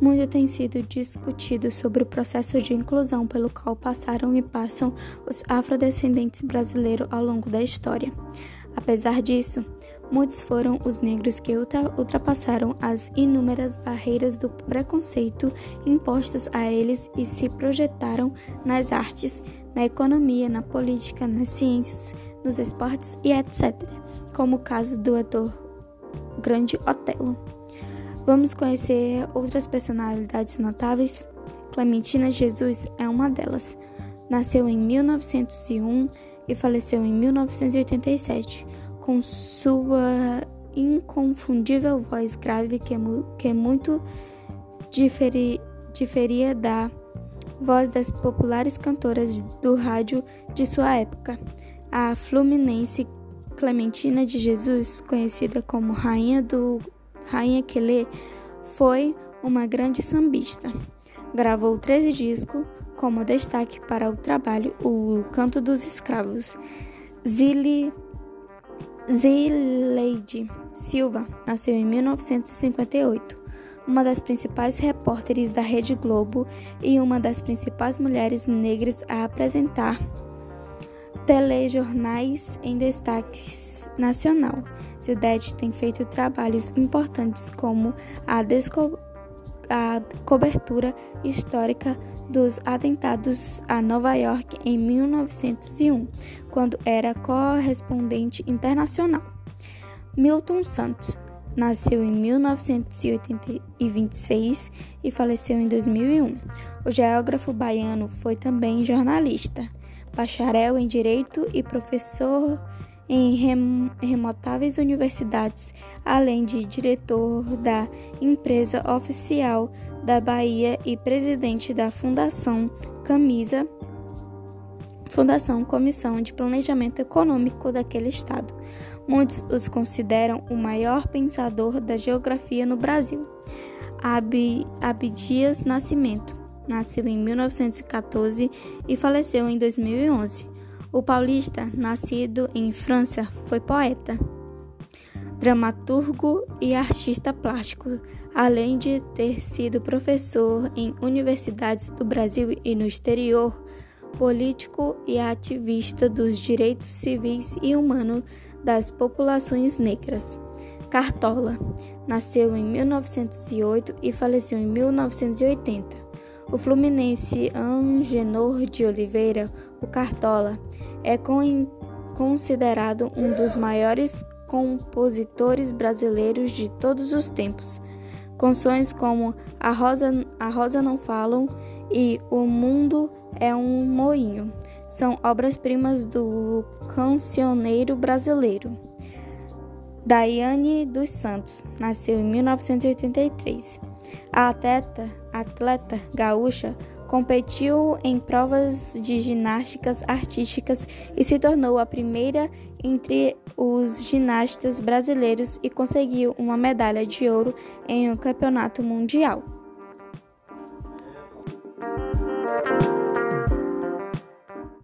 Muito tem sido discutido sobre o processo de inclusão pelo qual passaram e passam os afrodescendentes brasileiros ao longo da história. Apesar disso, muitos foram os negros que ultrapassaram as inúmeras barreiras do preconceito impostas a eles e se projetaram nas artes, na economia, na política, nas ciências, nos esportes e etc., como o caso do ator Grande Otelo. Vamos conhecer outras personalidades notáveis? Clementina Jesus é uma delas. Nasceu em 1901 e faleceu em 1987, com sua inconfundível voz grave que, que muito diferi, diferia da voz das populares cantoras do rádio de sua época. A fluminense Clementina de Jesus, conhecida como Rainha do Rainha Quelê, foi uma grande sambista. Gravou 13 discos, como destaque para o trabalho O Canto dos Escravos. Zili, Zileide Silva nasceu em 1958, uma das principais repórteres da Rede Globo e uma das principais mulheres negras a apresentar telejornais em destaque nacional. Zildete tem feito trabalhos importantes como a, a cobertura histórica dos atentados a Nova York em 1901, quando era correspondente internacional. Milton Santos nasceu em 1926 e faleceu em 2001. O geógrafo baiano foi também jornalista bacharel em Direito e professor em remotáveis universidades, além de diretor da empresa oficial da Bahia e presidente da Fundação Camisa, Fundação Comissão de Planejamento Econômico daquele estado. Muitos os consideram o maior pensador da geografia no Brasil. Abdias Nascimento nasceu em 1914 e faleceu em 2011. O paulista, nascido em França, foi poeta, dramaturgo e artista plástico, além de ter sido professor em universidades do Brasil e no exterior, político e ativista dos direitos civis e humanos das populações negras. Cartola nasceu em 1908 e faleceu em 1980. O fluminense Angenor de Oliveira, o Cartola, é considerado um dos maiores compositores brasileiros de todos os tempos. Canções como A Rosa, A Rosa Não Falam e O Mundo é um Moinho são obras-primas do cancioneiro brasileiro. Daiane dos Santos nasceu em 1983. A atleta, atleta gaúcha competiu em provas de ginásticas artísticas e se tornou a primeira entre os ginastas brasileiros e conseguiu uma medalha de ouro em um campeonato mundial.